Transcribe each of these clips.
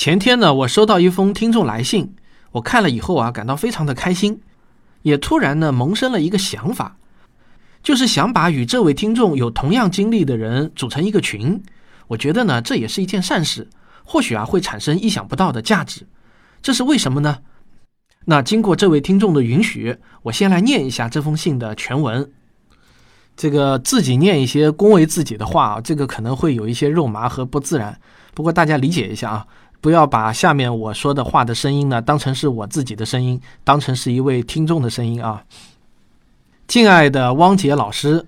前天呢，我收到一封听众来信，我看了以后啊，感到非常的开心，也突然呢萌生了一个想法，就是想把与这位听众有同样经历的人组成一个群。我觉得呢，这也是一件善事，或许啊会产生意想不到的价值。这是为什么呢？那经过这位听众的允许，我先来念一下这封信的全文。这个自己念一些恭维自己的话啊，这个可能会有一些肉麻和不自然。不过大家理解一下啊，不要把下面我说的话的声音呢当成是我自己的声音，当成是一位听众的声音啊。敬爱的汪杰老师，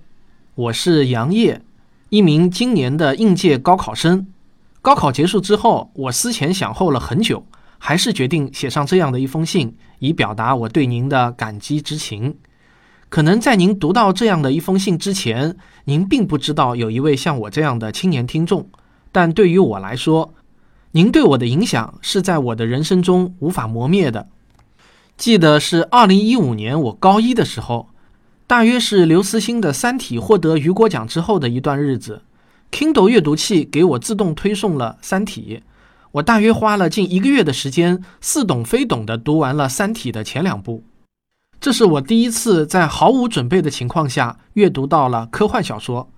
我是杨烨，一名今年的应届高考生。高考结束之后，我思前想后了很久。还是决定写上这样的一封信，以表达我对您的感激之情。可能在您读到这样的一封信之前，您并不知道有一位像我这样的青年听众。但对于我来说，您对我的影响是在我的人生中无法磨灭的。记得是二零一五年我高一的时候，大约是刘慈欣的《三体》获得雨果奖之后的一段日子，Kindle 阅读器给我自动推送了《三体》。我大约花了近一个月的时间，似懂非懂地读完了《三体》的前两部。这是我第一次在毫无准备的情况下阅读到了科幻小说。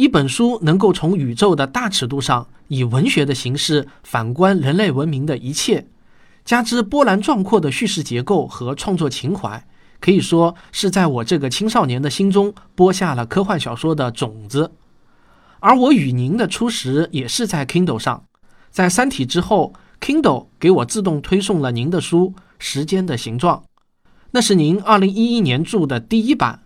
一本书能够从宇宙的大尺度上以文学的形式反观人类文明的一切，加之波澜壮阔的叙事结构和创作情怀，可以说是在我这个青少年的心中播下了科幻小说的种子。而我与您的初识也是在 Kindle 上。在《三体》之后，Kindle 给我自动推送了您的书《时间的形状》，那是您2011年著的第一版。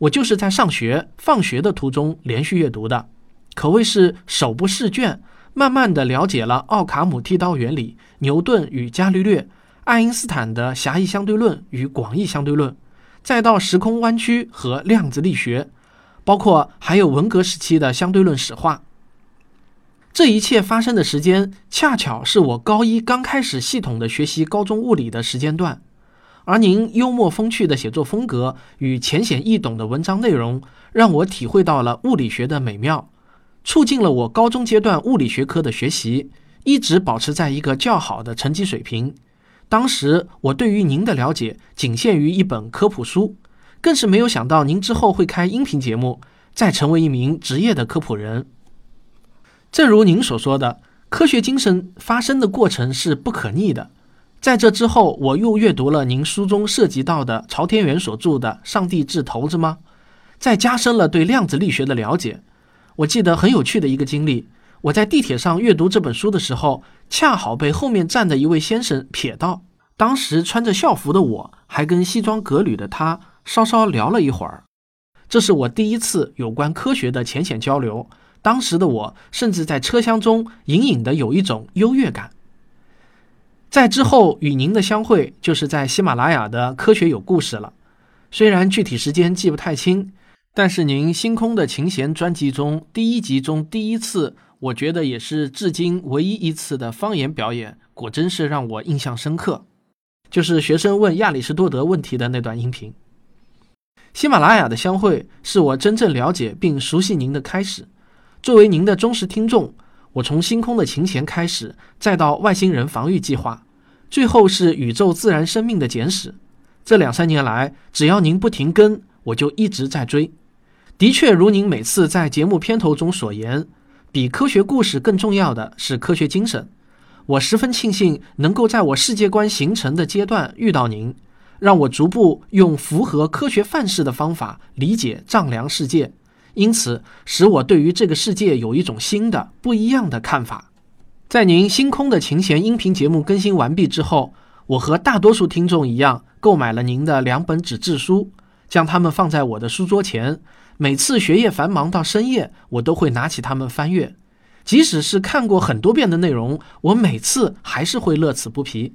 我就是在上学、放学的途中连续阅读的，可谓是手不释卷，慢慢的了解了奥卡姆剃刀原理、牛顿与伽利略、爱因斯坦的狭义相对论与广义相对论，再到时空弯曲和量子力学，包括还有文革时期的相对论史话。这一切发生的时间，恰巧是我高一刚开始系统的学习高中物理的时间段，而您幽默风趣的写作风格与浅显易懂的文章内容，让我体会到了物理学的美妙，促进了我高中阶段物理学科的学习，一直保持在一个较好的成绩水平。当时我对于您的了解仅限于一本科普书，更是没有想到您之后会开音频节目，再成为一名职业的科普人。正如您所说的，科学精神发生的过程是不可逆的。在这之后，我又阅读了您书中涉及到的朝天元所著的《上帝掷骰子吗》，再加深了对量子力学的了解。我记得很有趣的一个经历：我在地铁上阅读这本书的时候，恰好被后面站的一位先生瞥到。当时穿着校服的我，还跟西装革履的他稍稍聊了一会儿。这是我第一次有关科学的浅显交流。当时的我，甚至在车厢中隐隐的有一种优越感。在之后与您的相会，就是在喜马拉雅的《科学有故事》了。虽然具体时间记不太清，但是您《星空的琴弦》专辑中第一集中第一次，我觉得也是至今唯一一次的方言表演，果真是让我印象深刻。就是学生问亚里士多德问题的那段音频。喜马拉雅的相会，是我真正了解并熟悉您的开始。作为您的忠实听众，我从星空的琴弦开始，再到外星人防御计划，最后是宇宙自然生命的简史。这两三年来，只要您不停更，我就一直在追。的确，如您每次在节目片头中所言，比科学故事更重要的是科学精神。我十分庆幸能够在我世界观形成的阶段遇到您，让我逐步用符合科学范式的方法理解丈量世界。因此，使我对于这个世界有一种新的、不一样的看法。在您《星空的琴弦》音频节目更新完毕之后，我和大多数听众一样，购买了您的两本纸质书，将它们放在我的书桌前。每次学业繁忙到深夜，我都会拿起它们翻阅。即使是看过很多遍的内容，我每次还是会乐此不疲，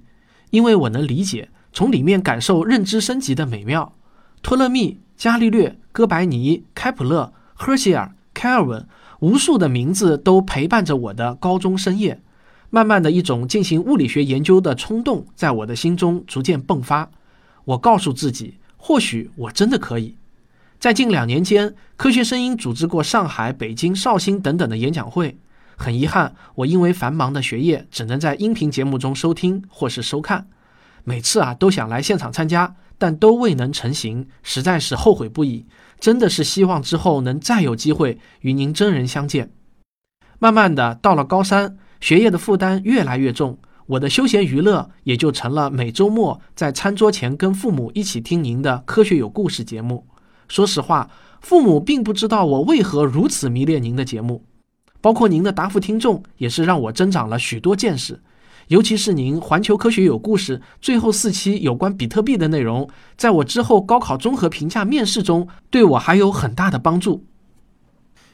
因为我能理解，从里面感受认知升级的美妙。托勒密、伽利略、哥白尼、开普勒。赫歇尔、凯尔文，无数的名字都陪伴着我的高中深夜。慢慢的一种进行物理学研究的冲动在我的心中逐渐迸发。我告诉自己，或许我真的可以。在近两年间，科学声音组织过上海、北京、绍兴等等的演讲会。很遗憾，我因为繁忙的学业，只能在音频节目中收听或是收看。每次啊都想来现场参加，但都未能成行，实在是后悔不已。真的是希望之后能再有机会与您真人相见。慢慢的，到了高三，学业的负担越来越重，我的休闲娱乐也就成了每周末在餐桌前跟父母一起听您的《科学有故事》节目。说实话，父母并不知道我为何如此迷恋您的节目。包括您的答复听众，也是让我增长了许多见识。尤其是您《环球科学有故事》最后四期有关比特币的内容，在我之后高考综合评价面试中，对我还有很大的帮助。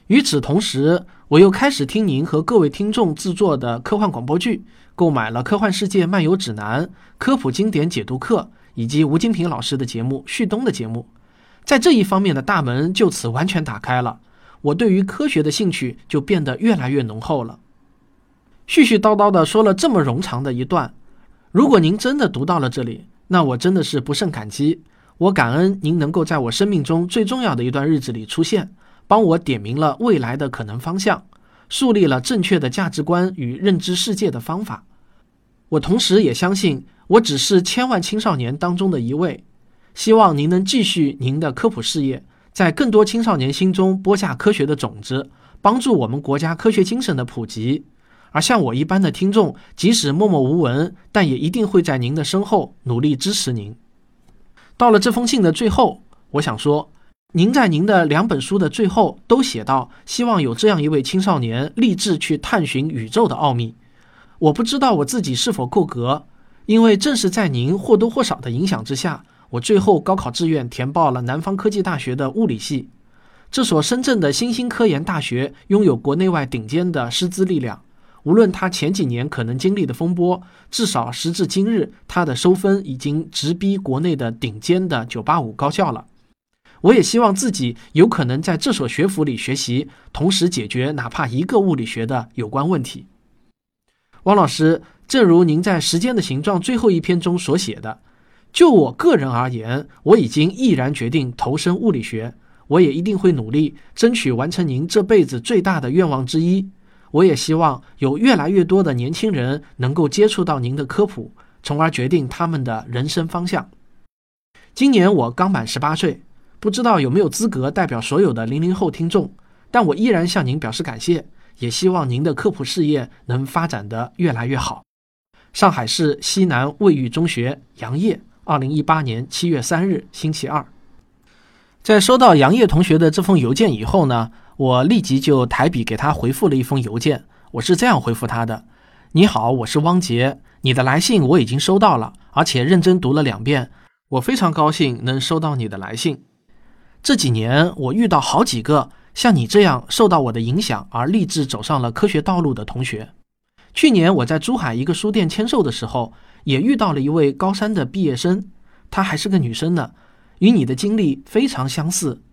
与此同时，我又开始听您和各位听众制作的科幻广播剧，购买了《科幻世界漫游指南》、科普经典解读课以及吴金平老师的节目、旭东的节目，在这一方面的大门就此完全打开了。我对于科学的兴趣就变得越来越浓厚了。絮絮叨叨的说了这么冗长的一段，如果您真的读到了这里，那我真的是不胜感激。我感恩您能够在我生命中最重要的一段日子里出现，帮我点明了未来的可能方向，树立了正确的价值观与认知世界的方法。我同时也相信，我只是千万青少年当中的一位。希望您能继续您的科普事业。在更多青少年心中播下科学的种子，帮助我们国家科学精神的普及。而像我一般的听众，即使默默无闻，但也一定会在您的身后努力支持您。到了这封信的最后，我想说，您在您的两本书的最后都写到，希望有这样一位青少年立志去探寻宇宙的奥秘。我不知道我自己是否够格，因为正是在您或多或少的影响之下。我最后高考志愿填报了南方科技大学的物理系，这所深圳的新兴科研大学拥有国内外顶尖的师资力量。无论他前几年可能经历的风波，至少时至今日，他的收分已经直逼国内的顶尖的985高校了。我也希望自己有可能在这所学府里学习，同时解决哪怕一个物理学的有关问题。汪老师，正如您在《时间的形状》最后一篇中所写的。就我个人而言，我已经毅然决定投身物理学。我也一定会努力，争取完成您这辈子最大的愿望之一。我也希望有越来越多的年轻人能够接触到您的科普，从而决定他们的人生方向。今年我刚满十八岁，不知道有没有资格代表所有的零零后听众，但我依然向您表示感谢，也希望您的科普事业能发展得越来越好。上海市西南卫浴中学杨烨。二零一八年七月三日，星期二，在收到杨烨同学的这封邮件以后呢，我立即就抬笔给他回复了一封邮件。我是这样回复他的：“你好，我是汪杰，你的来信我已经收到了，而且认真读了两遍。我非常高兴能收到你的来信。这几年我遇到好几个像你这样受到我的影响而立志走上了科学道路的同学。去年我在珠海一个书店签售的时候。”也遇到了一位高三的毕业生，她还是个女生呢，与你的经历非常相似。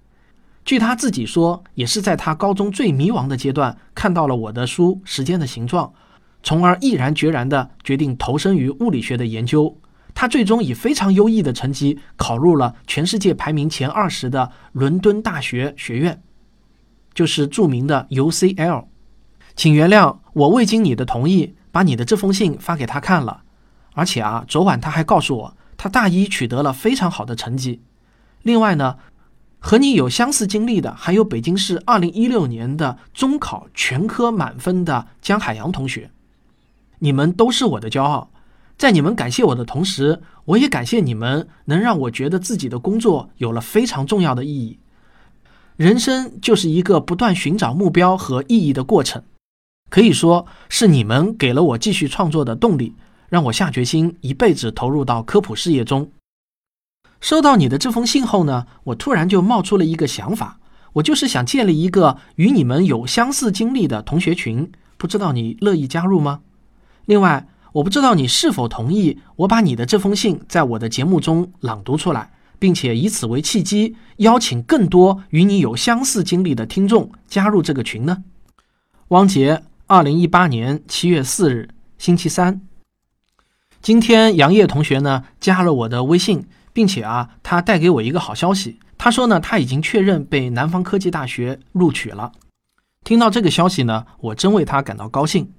据他自己说，也是在他高中最迷茫的阶段，看到了我的书《时间的形状》，从而毅然决然地决定投身于物理学的研究。他最终以非常优异的成绩考入了全世界排名前二十的伦敦大学学院，就是著名的 UCL。请原谅我未经你的同意，把你的这封信发给他看了。而且啊，昨晚他还告诉我，他大一取得了非常好的成绩。另外呢，和你有相似经历的还有北京市二零一六年的中考全科满分的江海洋同学。你们都是我的骄傲。在你们感谢我的同时，我也感谢你们能让我觉得自己的工作有了非常重要的意义。人生就是一个不断寻找目标和意义的过程，可以说是你们给了我继续创作的动力。让我下决心一辈子投入到科普事业中。收到你的这封信后呢，我突然就冒出了一个想法，我就是想建立一个与你们有相似经历的同学群，不知道你乐意加入吗？另外，我不知道你是否同意我把你的这封信在我的节目中朗读出来，并且以此为契机，邀请更多与你有相似经历的听众加入这个群呢？汪杰，二零一八年七月四日，星期三。今天杨烨同学呢加了我的微信，并且啊，他带给我一个好消息。他说呢，他已经确认被南方科技大学录取了。听到这个消息呢，我真为他感到高兴。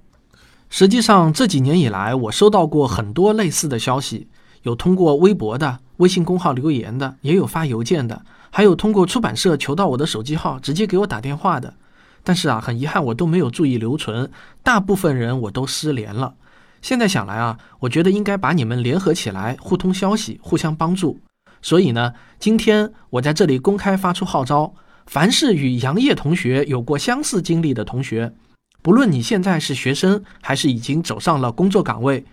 实际上这几年以来，我收到过很多类似的消息，有通过微博的、微信公号留言的，也有发邮件的，还有通过出版社求到我的手机号直接给我打电话的。但是啊，很遗憾，我都没有注意留存，大部分人我都失联了。现在想来啊，我觉得应该把你们联合起来，互通消息，互相帮助。所以呢，今天我在这里公开发出号召：凡是与杨烨同学有过相似经历的同学，不论你现在是学生还是已经走上了工作岗位，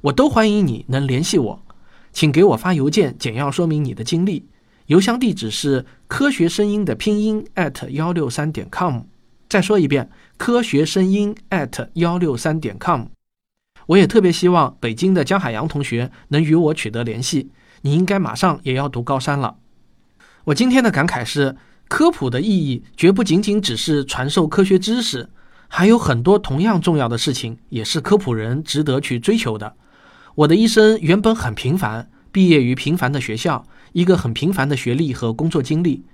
我都欢迎你能联系我，请给我发邮件简要说明你的经历。邮箱地址是科学声音的拼音 at 幺六三点 com。再说一遍，科学声音 at 幺六三点 com。我也特别希望北京的江海洋同学能与我取得联系。你应该马上也要读高三了。我今天的感慨是，科普的意义绝不仅仅只是传授科学知识，还有很多同样重要的事情也是科普人值得去追求的。我的一生原本很平凡，毕业于平凡的学校，一个很平凡的学历和工作经历。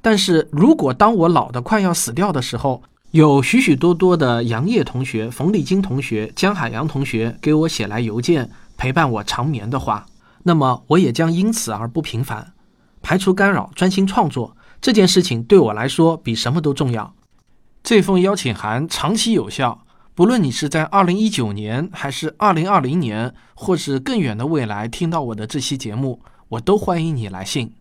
但是如果当我老的快要死掉的时候，有许许多多的杨烨同学、冯丽金同学、江海洋同学给我写来邮件陪伴我长眠的话，那么我也将因此而不平凡。排除干扰，专心创作这件事情对我来说比什么都重要。这封邀请函长期有效，不论你是在二零一九年，还是二零二零年，或是更远的未来听到我的这期节目，我都欢迎你来信。